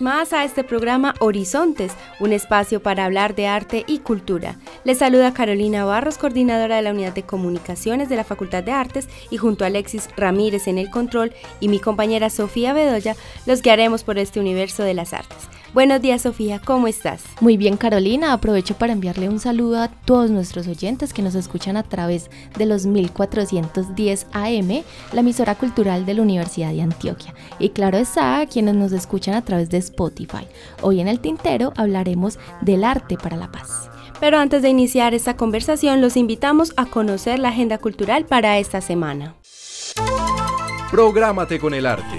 Más a este programa Horizontes, un espacio para hablar de arte y cultura. Les saluda Carolina Barros, coordinadora de la Unidad de Comunicaciones de la Facultad de Artes, y junto a Alexis Ramírez en el control y mi compañera Sofía Bedoya, los guiaremos por este universo de las artes. Buenos días Sofía, ¿cómo estás? Muy bien Carolina, aprovecho para enviarle un saludo a todos nuestros oyentes que nos escuchan a través de los 1410 AM, la emisora cultural de la Universidad de Antioquia. Y claro está, a quienes nos escuchan a través de Spotify. Hoy en el Tintero hablaremos del arte para la paz. Pero antes de iniciar esta conversación, los invitamos a conocer la agenda cultural para esta semana. Prográmate con el arte.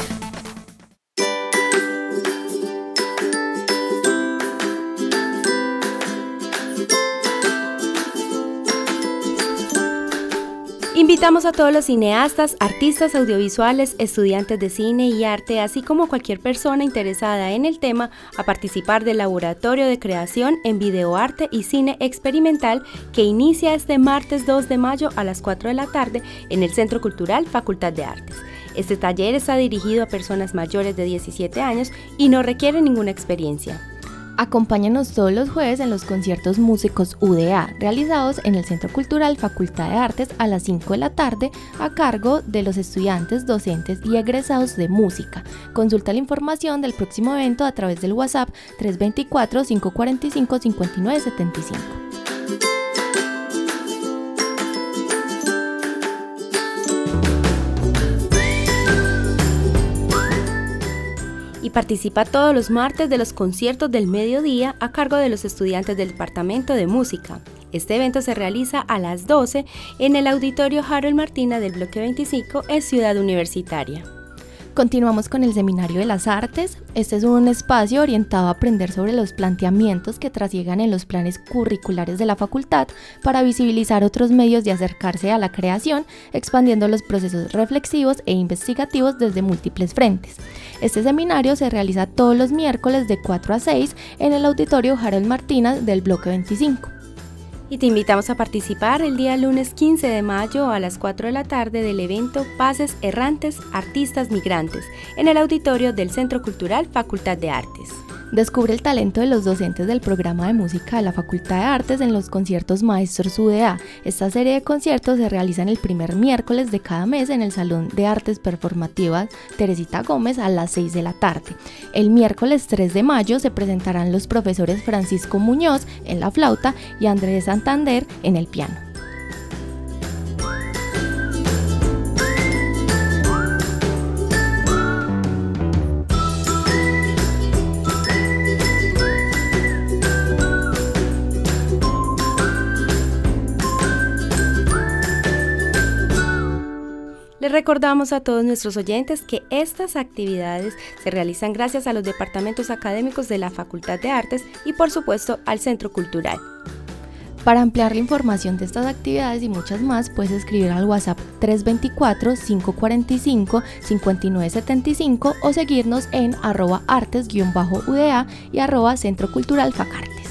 Invitamos a todos los cineastas, artistas audiovisuales, estudiantes de cine y arte, así como cualquier persona interesada en el tema, a participar del laboratorio de creación en videoarte y cine experimental que inicia este martes 2 de mayo a las 4 de la tarde en el Centro Cultural Facultad de Artes. Este taller está dirigido a personas mayores de 17 años y no requiere ninguna experiencia. Acompáñanos todos los jueves en los conciertos músicos UDA, realizados en el Centro Cultural Facultad de Artes a las 5 de la tarde, a cargo de los estudiantes, docentes y egresados de música. Consulta la información del próximo evento a través del WhatsApp 324-545-5975. Participa todos los martes de los conciertos del mediodía a cargo de los estudiantes del Departamento de Música. Este evento se realiza a las 12 en el Auditorio Harold Martina del Bloque 25 en Ciudad Universitaria. Continuamos con el Seminario de las Artes. Este es un espacio orientado a aprender sobre los planteamientos que trasiegan en los planes curriculares de la facultad para visibilizar otros medios de acercarse a la creación, expandiendo los procesos reflexivos e investigativos desde múltiples frentes. Este seminario se realiza todos los miércoles de 4 a 6 en el Auditorio Harold Martínez del Bloque 25 y te invitamos a participar el día lunes 15 de mayo a las 4 de la tarde del evento Pases Errantes Artistas Migrantes en el auditorio del Centro Cultural Facultad de Artes. Descubre el talento de los docentes del programa de música de la Facultad de Artes en los conciertos Maestros UDA. Esta serie de conciertos se realizan el primer miércoles de cada mes en el Salón de Artes Performativas Teresita Gómez a las 6 de la tarde. El miércoles 3 de mayo se presentarán los profesores Francisco Muñoz en la flauta y Andrés Santander en el piano. Recordamos a todos nuestros oyentes que estas actividades se realizan gracias a los departamentos académicos de la Facultad de Artes y por supuesto al Centro Cultural. Para ampliar la información de estas actividades y muchas más, puedes escribir al WhatsApp 324-545-5975 o seguirnos en arroba artes-uda y arroba Centro Cultural Facarte.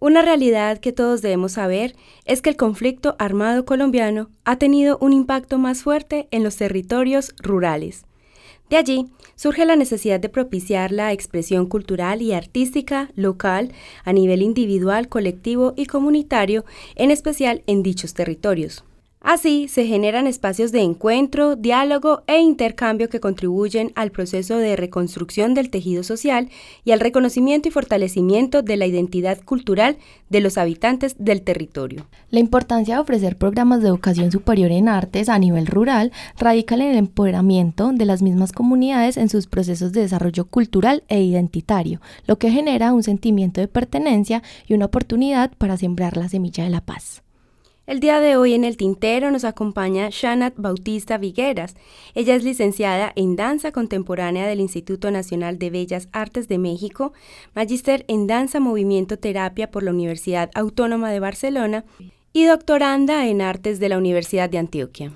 Una realidad que todos debemos saber es que el conflicto armado colombiano ha tenido un impacto más fuerte en los territorios rurales. De allí surge la necesidad de propiciar la expresión cultural y artística local a nivel individual, colectivo y comunitario, en especial en dichos territorios. Así se generan espacios de encuentro, diálogo e intercambio que contribuyen al proceso de reconstrucción del tejido social y al reconocimiento y fortalecimiento de la identidad cultural de los habitantes del territorio. La importancia de ofrecer programas de educación superior en artes a nivel rural radica en el empoderamiento de las mismas comunidades en sus procesos de desarrollo cultural e identitario, lo que genera un sentimiento de pertenencia y una oportunidad para sembrar la semilla de la paz. El día de hoy en el tintero nos acompaña Shanat Bautista Vigueras. Ella es licenciada en Danza Contemporánea del Instituto Nacional de Bellas Artes de México, magíster en Danza Movimiento Terapia por la Universidad Autónoma de Barcelona y doctoranda en Artes de la Universidad de Antioquia.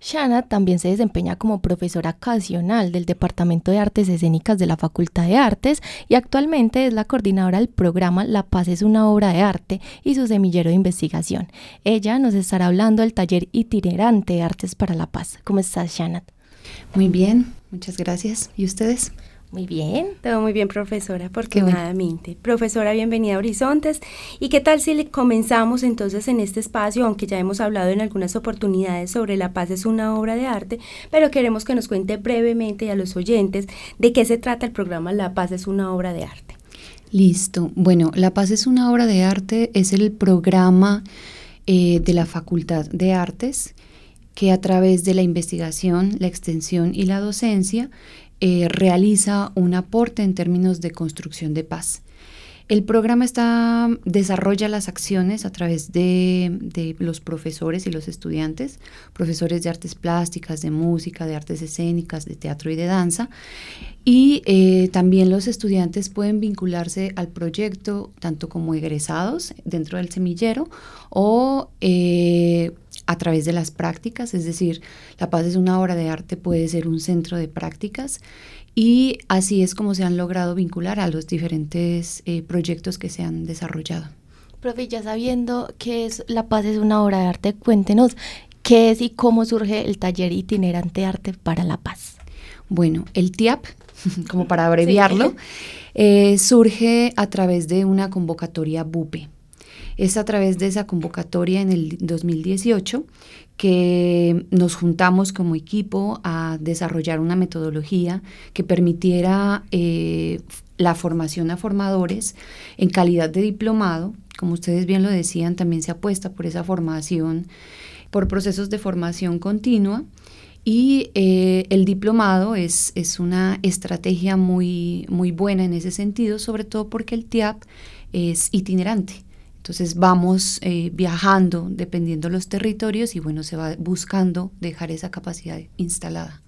Shana también se desempeña como profesora ocasional del Departamento de Artes Escénicas de la Facultad de Artes y actualmente es la coordinadora del programa La Paz es una obra de arte y su semillero de investigación. Ella nos estará hablando del taller itinerante de Artes para la Paz. ¿Cómo estás, Shana? Muy bien, muchas gracias. ¿Y ustedes? Muy bien, todo muy bien, profesora, afortunadamente. Profesora, bienvenida a Horizontes. ¿Y qué tal si comenzamos entonces en este espacio, aunque ya hemos hablado en algunas oportunidades sobre La Paz es una obra de arte, pero queremos que nos cuente brevemente a los oyentes de qué se trata el programa La Paz es una obra de arte? Listo. Bueno, La Paz es una obra de arte es el programa eh, de la Facultad de Artes que a través de la investigación, la extensión y la docencia eh, realiza un aporte en términos de construcción de paz. El programa está, desarrolla las acciones a través de, los profesores y los estudiantes, profesores de artes plásticas, de música, de artes escénicas, de teatro y de danza. Y eh, también los estudiantes pueden vincularse al proyecto tanto como egresados dentro del semillero o eh, a través de las prácticas, es decir, La Paz es una obra de arte, puede ser un centro de prácticas y así es como se han logrado vincular a los diferentes eh, proyectos que se han desarrollado. Profe, ya sabiendo que es La Paz es una obra de arte, cuéntenos qué es y cómo surge el taller itinerante Arte para la Paz. Bueno, el TIAP, como para abreviarlo, eh, surge a través de una convocatoria BUPE es a través de esa convocatoria en el 2018 que nos juntamos como equipo a desarrollar una metodología que permitiera eh, la formación a formadores en calidad de diplomado. Como ustedes bien lo decían, también se apuesta por esa formación, por procesos de formación continua. Y eh, el diplomado es, es, una estrategia muy, muy buena en ese sentido, sobre todo porque el TIAP es itinerante. Entonces vamos eh, viajando dependiendo los territorios y bueno, se va buscando dejar esa capacidad instalada.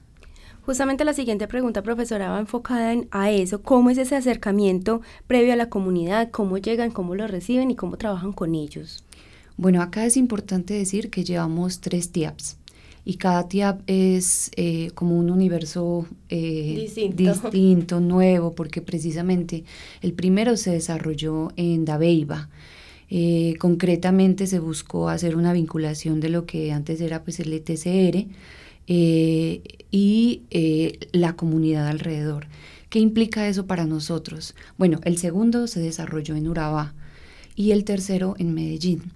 Justamente la siguiente pregunta, profesora, va enfocada en, a eso. ¿Cómo es ese acercamiento previo a la comunidad? ¿Cómo llegan, cómo lo reciben y cómo trabajan con ellos? Bueno, acá es importante decir que llevamos tres TIAPs y cada TIAP es eh, como un universo eh, distinto. nuevo, porque precisamente el primero se desarrolló en Dabeiba eh, concretamente se buscó hacer una vinculación de lo que antes era pues el ETCR eh, y eh, la comunidad alrededor. ¿Qué implica eso para nosotros? Bueno, el segundo se desarrolló en Urabá y el tercero en Medellín.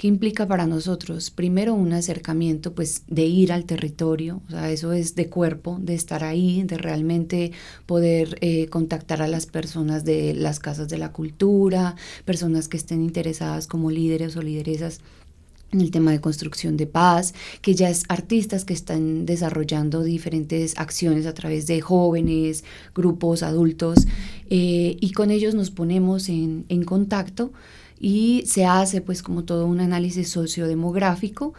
¿Qué implica para nosotros? Primero un acercamiento, pues de ir al territorio, o sea, eso es de cuerpo, de estar ahí, de realmente poder eh, contactar a las personas de las casas de la cultura, personas que estén interesadas como líderes o lideresas en el tema de construcción de paz, que ya es artistas que están desarrollando diferentes acciones a través de jóvenes, grupos, adultos, eh, y con ellos nos ponemos en, en contacto y se hace pues como todo un análisis sociodemográfico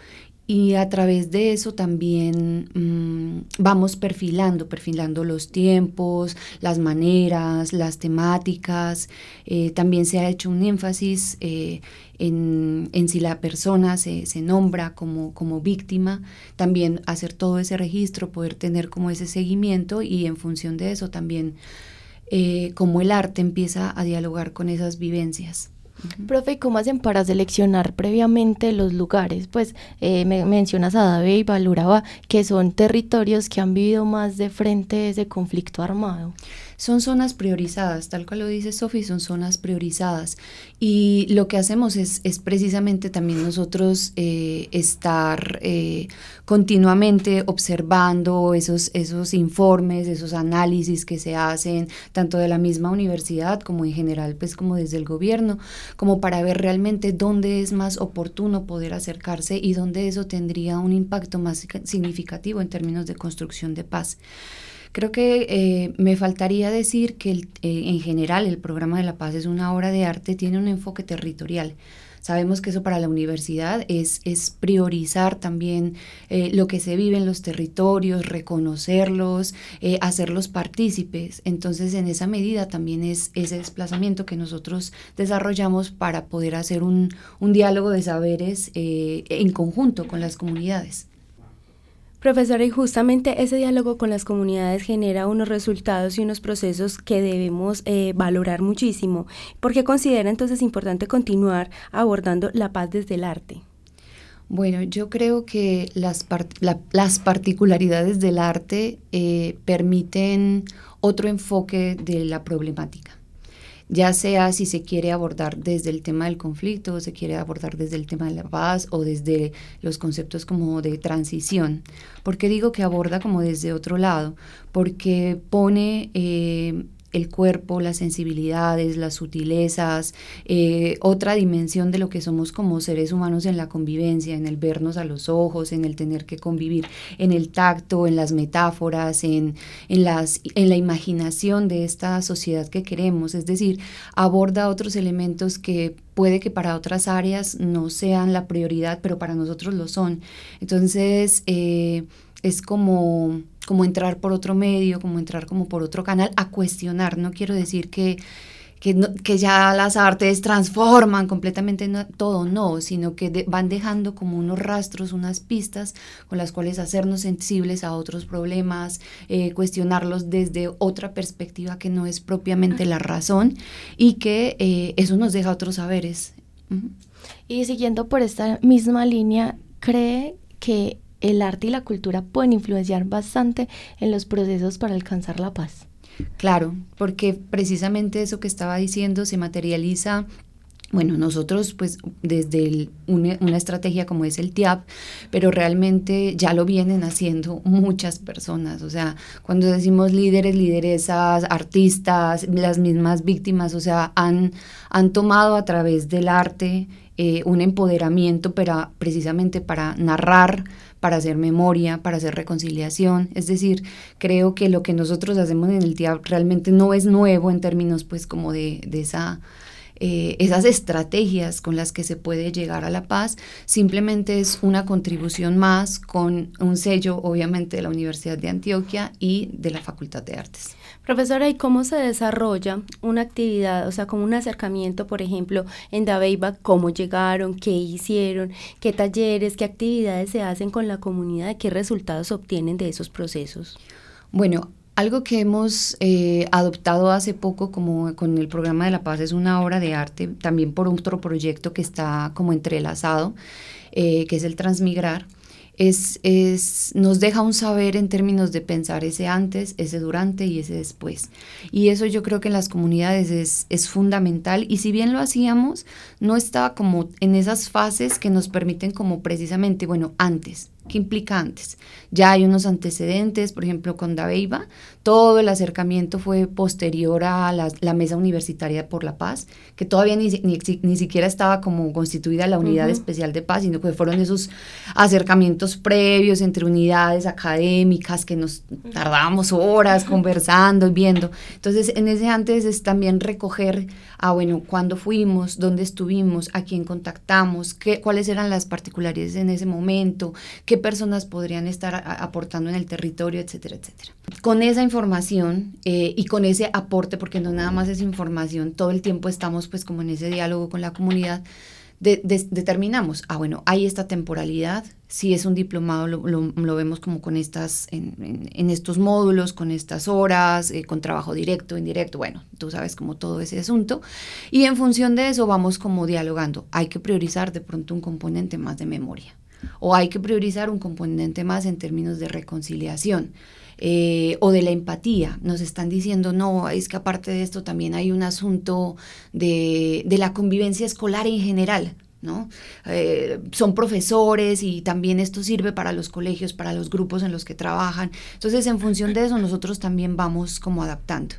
y a través de eso también mm, vamos perfilando, perfilando los tiempos, las maneras, las temáticas. Eh, también se ha hecho un énfasis eh, en, en, si la persona se, se, nombra como, como víctima, también hacer todo ese registro, poder tener como ese seguimiento y en función de eso también eh, como el arte empieza a dialogar con esas vivencias. Profe, ¿cómo hacen para seleccionar previamente los lugares? Pues eh, me mencionas a Dave y Valuraba, que son territorios que han vivido más de frente ese conflicto armado. Son zonas priorizadas, tal cual lo dice Sofi, son zonas priorizadas. Y lo que hacemos es, es precisamente también nosotros eh, estar eh, continuamente observando esos, esos informes, esos análisis que se hacen, tanto de la misma universidad como en general, pues como desde el gobierno, como para ver realmente dónde es más oportuno poder acercarse y dónde eso tendría un impacto más significativo en términos de construcción de paz. Creo que eh, me faltaría decir que eh, en general el programa de la paz es una obra de arte, tiene un enfoque territorial. Sabemos que eso para la universidad es, priorizar también eh, lo que se vive en los territorios, reconocerlos, hacerlos partícipes. Entonces, en esa medida también es ese desplazamiento que nosotros desarrollamos para poder hacer un, un diálogo de saberes en conjunto con las comunidades. Profesora, y justamente ese diálogo con las comunidades genera unos resultados y unos procesos que debemos eh, valorar muchísimo. ¿Por qué considera entonces importante continuar abordando la paz desde el arte? Bueno, yo creo que las, las particularidades del arte eh, permiten otro enfoque de la problemática ya sea si se quiere abordar desde el tema del conflicto, o se quiere abordar desde el tema de la paz o desde los conceptos como de transición. ¿Por qué digo que aborda como desde otro lado? Porque pone eh, el cuerpo, las sensibilidades, las sutilezas, eh, otra dimensión de lo que somos como seres humanos en la convivencia, en el vernos a los ojos, en el tener que convivir, en el tacto, en las metáforas, en, en, las, en la imaginación de esta sociedad que queremos. Es decir, aborda otros elementos que puede que para otras áreas no sean la prioridad, pero para nosotros lo son. Entonces, eh, es como como entrar por otro medio, como entrar como por otro canal, a cuestionar. No quiero decir que, que, ya las artes transforman completamente todo, no, sino que van dejando como unos rastros, unas pistas con las cuales hacernos sensibles a otros problemas, eh, cuestionarlos desde otra perspectiva que no es propiamente la razón y que eh, eso nos deja otros saberes. Y siguiendo por esta misma línea, ¿cree que el arte y la cultura pueden influenciar bastante en los procesos para alcanzar la paz. Claro, porque precisamente eso que estaba diciendo se materializa bueno, nosotros pues desde una, estrategia como es el TIAP, pero realmente ya lo vienen haciendo muchas personas, o sea, cuando decimos líderes, lideresas, artistas, las mismas víctimas, o sea, han, han tomado a través del arte eh, un empoderamiento para, precisamente para narrar para hacer memoria, para hacer reconciliación. Es decir, creo que lo que nosotros hacemos en el día realmente no es nuevo en términos pues como de, esa... Eh, esas estrategias con las que se puede llegar a la paz, simplemente es una contribución más con un sello, obviamente, de la Universidad de Antioquia y de la Facultad de Artes. Profesora, ¿y cómo se desarrolla una actividad, o sea, como un acercamiento, por ejemplo, en Dabeiba, cómo llegaron, qué hicieron, qué talleres, qué actividades se hacen con la comunidad, qué resultados obtienen de esos procesos? Bueno, algo que hemos eh, adoptado hace poco como con el programa de la paz es una obra de arte, también por otro proyecto que está como entrelazado, eh, que es el Transmigrar. Es, es, nos deja un saber en términos de pensar ese antes, ese durante y ese después. Y eso yo creo que en las comunidades es, es fundamental. Y si bien lo hacíamos, no estaba como en esas fases que nos permiten como precisamente, bueno, antes, ¿Qué implica antes? Ya hay unos antecedentes, por ejemplo, con Dabeiba, todo el acercamiento fue posterior a la, Mesa Universitaria por la Paz, que todavía ni, ni, siquiera estaba como constituida la Unidad Especial de Paz, sino que fueron esos acercamientos previos entre unidades académicas que nos tardábamos horas conversando y viendo. Entonces, en ese antes es también recoger, ah, bueno, cuándo fuimos, dónde estuvimos, a quién contactamos, qué, cuáles eran las particularidades en ese momento, qué personas podrían estar aportando en el territorio, etcétera, etcétera. Con esa información eh, y con ese aporte, porque no nada más es información, todo el tiempo estamos pues como en ese diálogo con la comunidad, determinamos, ah, bueno, hay esta temporalidad, si es un diplomado lo, vemos como con estas, en, estos módulos, con estas horas, eh, con trabajo directo, indirecto, bueno, tú sabes como todo ese asunto, y en función de eso vamos como dialogando, hay que priorizar de pronto un componente más de memoria, o hay que priorizar un componente más en términos de reconciliación. Eh, o de la empatía. Nos están diciendo, no, es que aparte de esto también hay un asunto de, la convivencia escolar en general. ¿no? Eh, son profesores y también esto sirve para los colegios, para los grupos en los que trabajan. Entonces, en función de eso, nosotros también vamos como adaptando.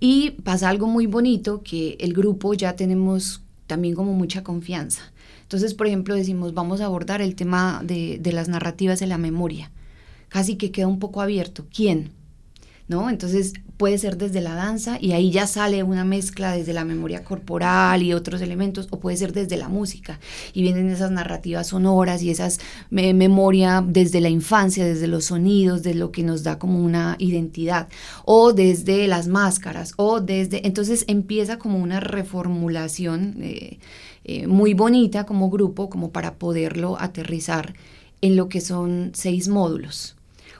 Y pasa algo muy bonito que el grupo ya tenemos también como mucha confianza. Entonces, por ejemplo, decimos, vamos a abordar el tema de, de las narrativas de la memoria casi que queda un poco abierto. ¿Quién? ¿No? Entonces puede ser desde la danza y ahí ya sale una mezcla desde la memoria corporal y otros elementos, o puede ser desde la música y vienen esas narrativas sonoras y esas memoria desde la infancia, desde los sonidos, de lo que nos da como una identidad, o desde las máscaras, o desde, entonces empieza como una reformulación eh, eh, muy bonita como grupo, como para poderlo aterrizar en lo que son seis módulos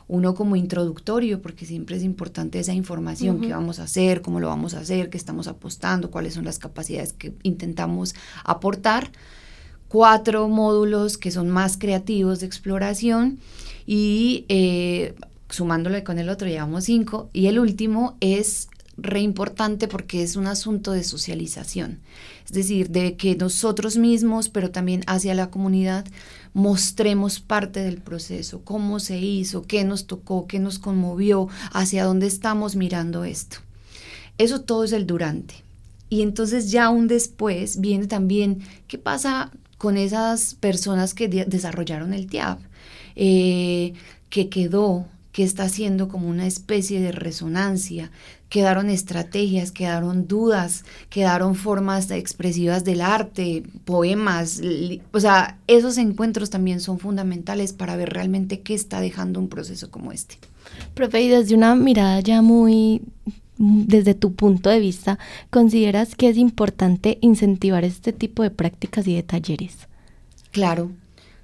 uno como introductorio, porque siempre es importante esa información, qué vamos a hacer, cómo lo vamos a hacer, qué estamos apostando, cuáles son las capacidades que intentamos aportar. Cuatro módulos que son más creativos de exploración y eh, sumándole con el otro llevamos cinco. Y el último es re importante porque es un asunto de socialización, es decir, de que nosotros mismos, pero también hacia la comunidad, mostremos parte del proceso, cómo se hizo, qué nos tocó, qué nos conmovió, hacia dónde estamos mirando esto. Eso todo es el durante. Y entonces ya un después viene también qué pasa con esas personas que desarrollaron el TIAP, eh, que quedó, que está haciendo como una especie de resonancia, quedaron estrategias, quedaron dudas, quedaron formas expresivas del arte, poemas, o sea, esos encuentros también son fundamentales para ver realmente qué está dejando un proceso como este. Profe, y desde una mirada ya muy desde tu punto de vista, ¿consideras que es importante incentivar este tipo de prácticas y de talleres? Claro,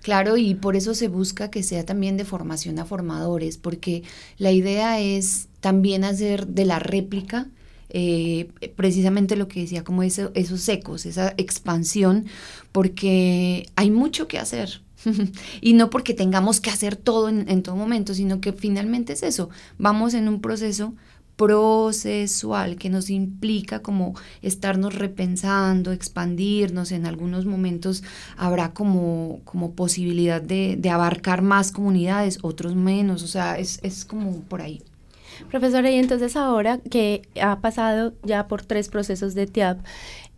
Claro, y por eso se busca que sea también de formación a formadores, porque la idea es también hacer de la réplica eh, precisamente lo que decía, como esos ecos, esa expansión, porque hay mucho que hacer. y no porque tengamos que hacer todo en, todo momento, sino que finalmente es eso, vamos en un proceso procesual que nos implica como estarnos repensando, expandirnos, en algunos momentos habrá como, como posibilidad de, abarcar más comunidades, otros menos, o sea, es, es como por ahí. Profesora, y entonces ahora que ha pasado ya por tres procesos de TIAP,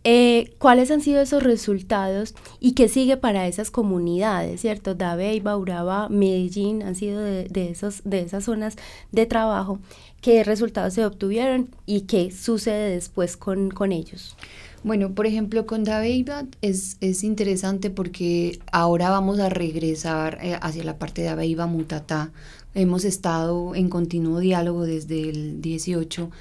eh, ¿Cuáles han sido esos resultados y qué sigue para esas comunidades, cierto? Dabeiba, Uraba, Medellín han sido de, esos, de esas zonas de trabajo. ¿Qué resultados se obtuvieron y qué sucede después con, con ellos? Bueno, por ejemplo, con Dabeiba es, es interesante porque ahora vamos a regresar eh, hacia la parte de Dabeiba Mutatá. Hemos estado en continuo diálogo desde el 18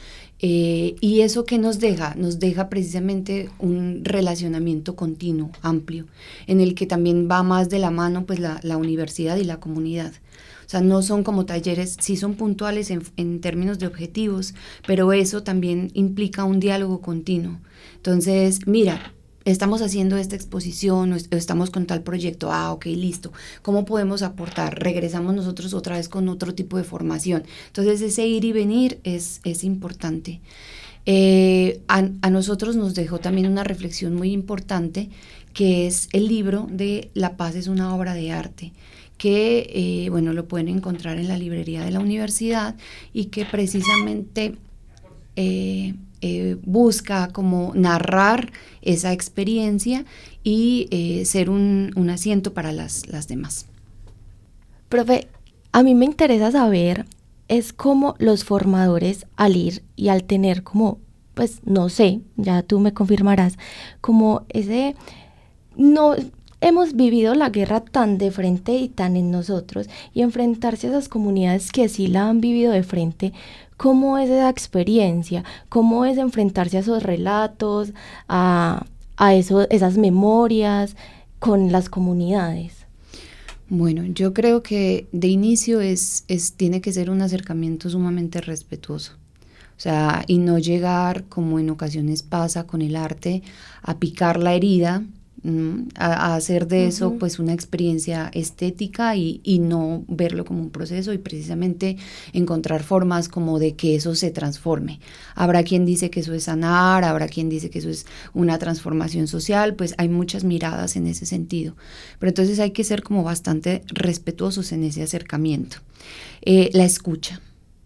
eh, y eso que nos deja, nos deja precisamente un relacionamiento continuo, amplio, en el que también va más de la mano pues la, universidad y la comunidad. O sea, no son como talleres, sí son puntuales en, en, términos de objetivos, pero eso también implica un diálogo continuo. Entonces, mira, estamos haciendo esta exposición estamos con tal proyecto, ah, ok, listo, ¿cómo podemos aportar? Regresamos nosotros otra vez con otro tipo de formación. Entonces ese ir y venir es, es importante. Eh, a, nosotros nos dejó también una reflexión muy importante que es el libro de La paz es una obra de arte que eh, bueno lo pueden encontrar en la librería de la universidad y que precisamente eh, eh, busca como narrar esa experiencia y eh, ser un, asiento para las, demás. Profe, a mí me interesa saber es cómo los formadores al ir y al tener como, pues no sé, ya tú me confirmarás, como ese, no, hemos vivido la guerra tan de frente y tan en nosotros y enfrentarse a esas comunidades que sí la han vivido de frente, ¿Cómo es esa experiencia? ¿Cómo es enfrentarse a esos relatos, a, a esas memorias con las comunidades? Bueno, yo creo que de inicio es, es, tiene que ser un acercamiento sumamente respetuoso. O sea, y no llegar, como en ocasiones pasa con el arte, a picar la herida, a, hacer de eso pues una experiencia estética y, y, no verlo como un proceso y precisamente encontrar formas como de que eso se transforme. Habrá quien dice que eso es sanar, habrá quien dice que eso es una transformación social, pues hay muchas miradas en ese sentido. Pero entonces hay que ser como bastante respetuosos en ese acercamiento. Eh, la escucha,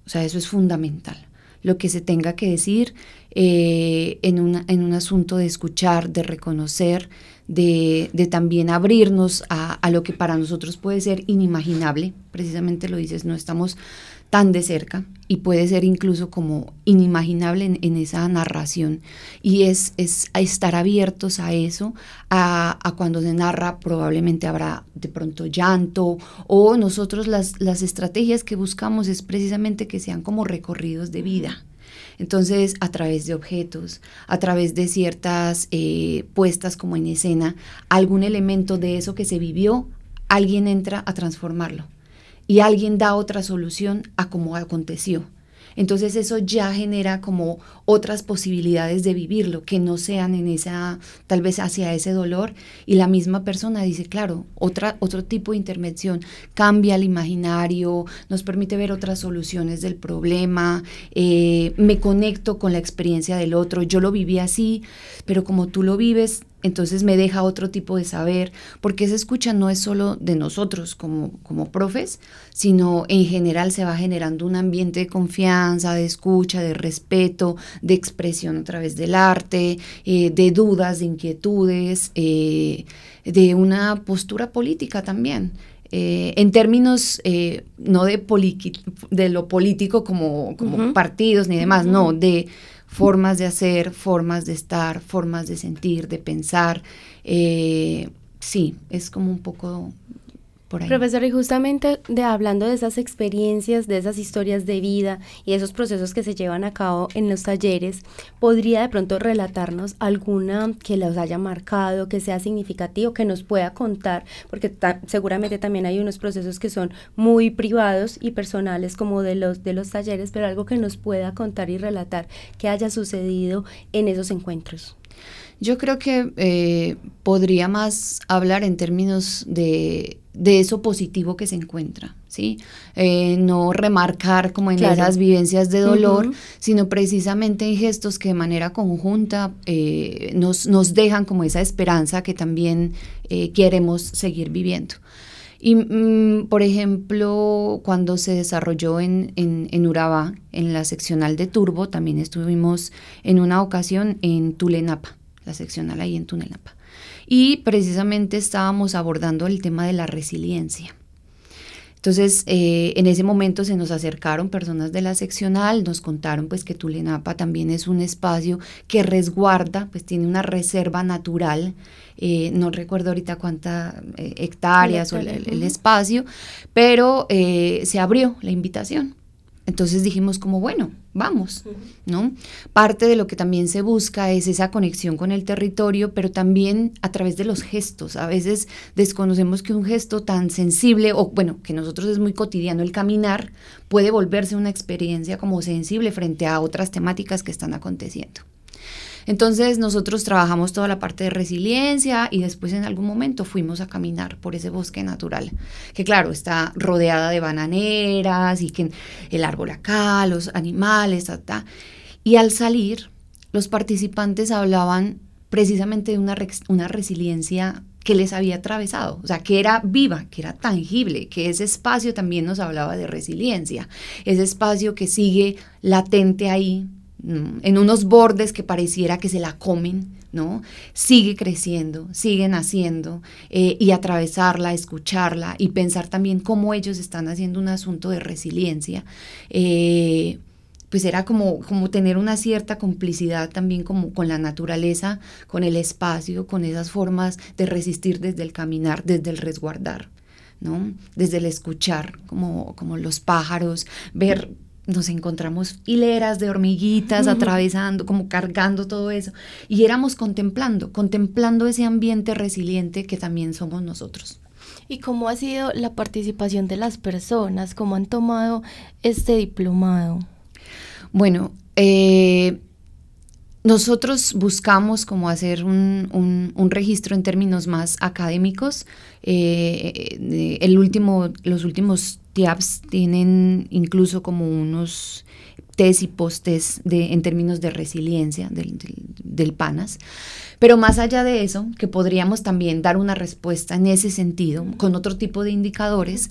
o sea, eso es fundamental lo que se tenga que decir eh, en, en un asunto de escuchar, de reconocer, de, de también abrirnos a, a, lo que para nosotros puede ser inimaginable, precisamente lo dices, no estamos tan de cerca y puede ser incluso como inimaginable en, esa narración. Y es, es estar abiertos a eso, a, a, cuando se narra probablemente habrá de pronto llanto o nosotros las, las estrategias que buscamos es precisamente que sean como recorridos de vida. Entonces, a través de objetos, a través de ciertas eh, puestas como en escena, algún elemento de eso que se vivió, alguien entra a transformarlo y alguien da otra solución a cómo aconteció. Entonces eso ya genera como otras posibilidades de vivirlo, que no sean en esa, tal vez hacia ese dolor. Y la misma persona dice, claro, otra, otro tipo de intervención cambia el imaginario, nos permite ver otras soluciones del problema, eh, me conecto con la experiencia del otro, yo lo viví así, pero como tú lo vives, entonces me deja otro tipo de saber, porque esa escucha no es solo de nosotros como, como profes, sino en general se va generando un ambiente de confianza, de escucha, de respeto, de expresión a través del arte, eh, de dudas, de inquietudes, eh, de una postura política también. Eh, en términos no de, de lo político como, como partidos ni demás, no, de formas de hacer, formas de estar, formas de sentir, de pensar. Eh, sí, es como un poco Profesor, y justamente de, hablando de esas experiencias, de esas historias de vida y esos procesos que se llevan a cabo en los talleres, ¿podría de pronto relatarnos alguna que los haya marcado, que sea significativo, que nos pueda contar? Porque seguramente también hay unos procesos que son muy privados y personales como de los, de los talleres, pero algo que nos pueda contar y relatar que haya sucedido en esos encuentros. Yo creo que eh, podría más hablar en términos de, de, eso positivo que se encuentra, ¿sí? Eh, no remarcar como en esas vivencias de dolor, sino precisamente en gestos que de manera conjunta eh, nos, nos, dejan como esa esperanza que también queremos seguir viviendo. Y, mm, por ejemplo, cuando se desarrolló en, en, en, Urabá, en la seccional de Turbo, también estuvimos en una ocasión en Tulenapa la seccional ahí en Tunelapa. Y precisamente estábamos abordando el tema de la resiliencia. Entonces, eh, en ese momento se nos acercaron personas de la seccional, nos contaron pues que Tulenapa también es un espacio que resguarda, pues tiene una reserva natural, eh, no recuerdo ahorita cuántas eh, hectáreas o el, espacio, pero se abrió la invitación. Entonces dijimos como, bueno, vamos, ¿no? Parte de lo que también se busca es esa conexión con el territorio, pero también a través de los gestos. A veces desconocemos que un gesto tan sensible, o bueno, que nosotros es muy cotidiano el caminar, puede volverse una experiencia como sensible frente a otras temáticas que están aconteciendo. Entonces nosotros trabajamos toda la parte de resiliencia y después en algún momento fuimos a caminar por ese bosque natural, que claro, está rodeada de bananeras y que el árbol acá, los animales, ta, Y al salir, los participantes hablaban precisamente de una, una resiliencia que les había atravesado, o sea, que era viva, que era tangible, que ese espacio también nos hablaba de resiliencia, ese espacio que sigue latente ahí, en unos bordes que pareciera que se la comen, ¿no? Sigue creciendo, sigue naciendo eh, y atravesarla, escucharla y pensar también cómo ellos están haciendo un asunto de resiliencia. Eh, pues era como, como tener una cierta complicidad también como con la naturaleza, con el espacio, con esas formas de resistir desde el caminar, desde el resguardar, ¿no? Desde el escuchar, como, como los pájaros, ver nos encontramos hileras de hormiguitas atravesando, como cargando todo eso. Y éramos contemplando, contemplando ese ambiente resiliente que también somos nosotros. ¿Y cómo ha sido la participación de las personas? ¿Cómo han tomado este diplomado? Bueno, eh, nosotros buscamos como hacer un, registro en términos más académicos. Eh, el último, los últimos TIAPs tienen incluso como unos test y postes en términos de resiliencia del, PANAS. Pero más allá de eso, que podríamos también dar una respuesta en ese sentido, con otro tipo de indicadores,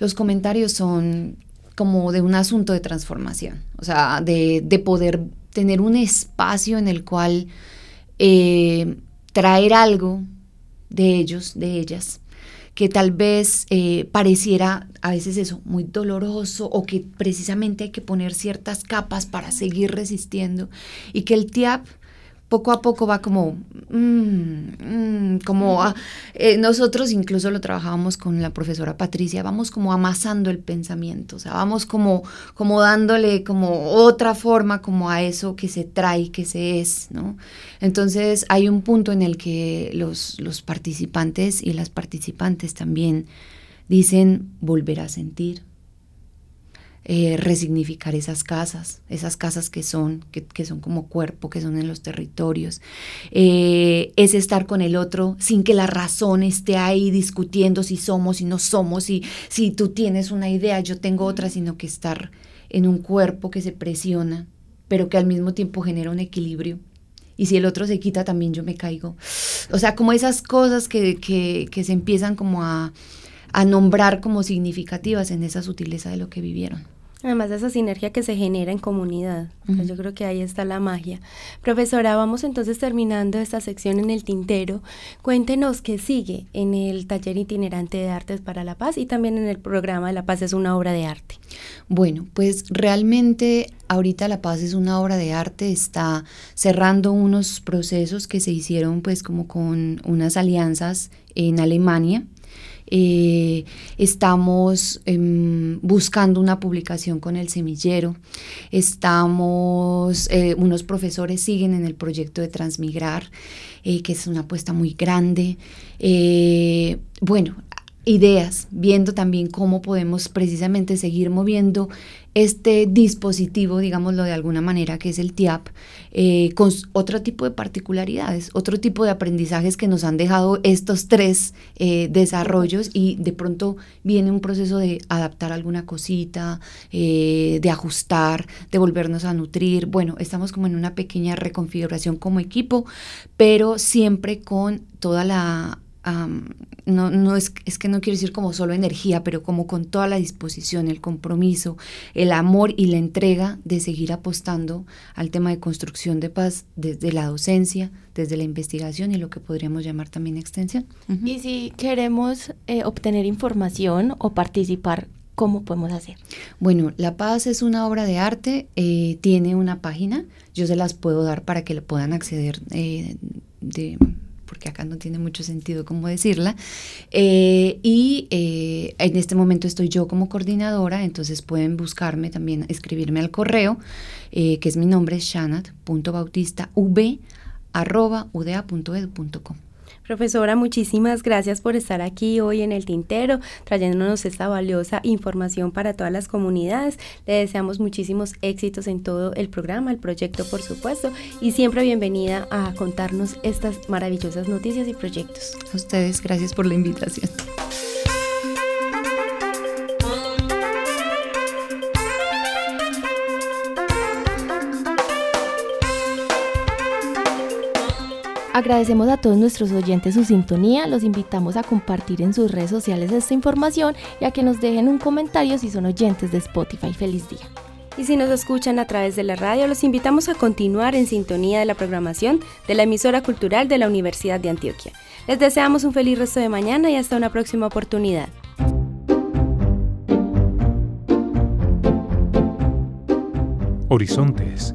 los comentarios son como de un asunto de transformación, o sea, de, de poder tener un espacio en el cual eh, traer algo de ellos, de ellas, que tal vez eh, pareciera a veces eso muy doloroso o que precisamente hay que poner ciertas capas para seguir resistiendo y que el TIAP poco a poco va como, mm, mm, como eh, nosotros incluso lo trabajábamos con la profesora Patricia, vamos como amasando el pensamiento, o sea, vamos como, como dándole como otra forma como a eso que se trae, que se es, ¿no? Entonces hay un punto en el que los, los participantes y las participantes también dicen volver a sentir, eh, resignificar esas casas, esas casas que son, que, son como cuerpo, que son en los territorios. Eh, es estar con el otro sin que la razón esté ahí discutiendo si somos, y no somos, si, si tú tienes una idea, yo tengo otra, sino que estar en un cuerpo que se presiona, pero que al mismo tiempo genera un equilibrio. Y si el otro se quita, también yo me caigo. O sea, como esas cosas que, que se empiezan como a, a nombrar como significativas en esa sutileza de lo que vivieron. Además de esa sinergia que se genera en comunidad. yo creo que ahí está la magia. Profesora, vamos entonces terminando esta sección en el tintero. Cuéntenos qué sigue en el taller itinerante de artes para la paz y también en el programa La Paz es una obra de arte. Bueno, pues realmente ahorita La Paz es una obra de arte, está cerrando unos procesos que se hicieron pues como con unas alianzas en Alemania eh, estamos em, buscando una publicación con el semillero. Estamos, eh, unos profesores siguen en el proyecto de Transmigrar, eh, que es una apuesta muy grande. bueno, ideas, viendo también cómo podemos precisamente seguir moviendo este dispositivo, digámoslo de alguna manera, que es el TIAP, eh, con otro tipo de particularidades, otro tipo de aprendizajes que nos han dejado estos tres eh, desarrollos y de pronto viene un proceso de adaptar alguna cosita, eh, de ajustar, de volvernos a nutrir. Bueno, estamos como en una pequeña reconfiguración como equipo, pero siempre con toda la no, no es, es, que no quiero decir como solo energía, pero como con toda la disposición, el compromiso, el amor y la entrega de seguir apostando al tema de construcción de paz desde la docencia, desde la investigación y lo que podríamos llamar también extensión. Y si queremos eh, obtener información o participar, ¿cómo podemos hacer? Bueno, La Paz es una obra de arte, eh, tiene una página, yo se las puedo dar para que le puedan acceder eh, de porque acá no tiene mucho sentido cómo decirla. Eh, y eh, en este momento estoy yo como coordinadora, entonces pueden buscarme también, escribirme al correo, eh, que es mi nombre, shanat.bautista.v.udea.edu.com. Profesora, muchísimas gracias por estar aquí hoy en el Tintero, trayéndonos esta valiosa información para todas las comunidades. Le deseamos muchísimos éxitos en todo el programa, el proyecto, por supuesto, y siempre bienvenida a contarnos estas maravillosas noticias y proyectos. A ustedes, gracias por la invitación. Agradecemos a todos nuestros oyentes su sintonía, los invitamos a compartir en sus redes sociales esta información y a que nos dejen un comentario si son oyentes de Spotify. Feliz día. Y si nos escuchan a través de la radio, los invitamos a continuar en sintonía de la programación de la emisora cultural de la Universidad de Antioquia. Les deseamos un feliz resto de mañana y hasta una próxima oportunidad. Horizontes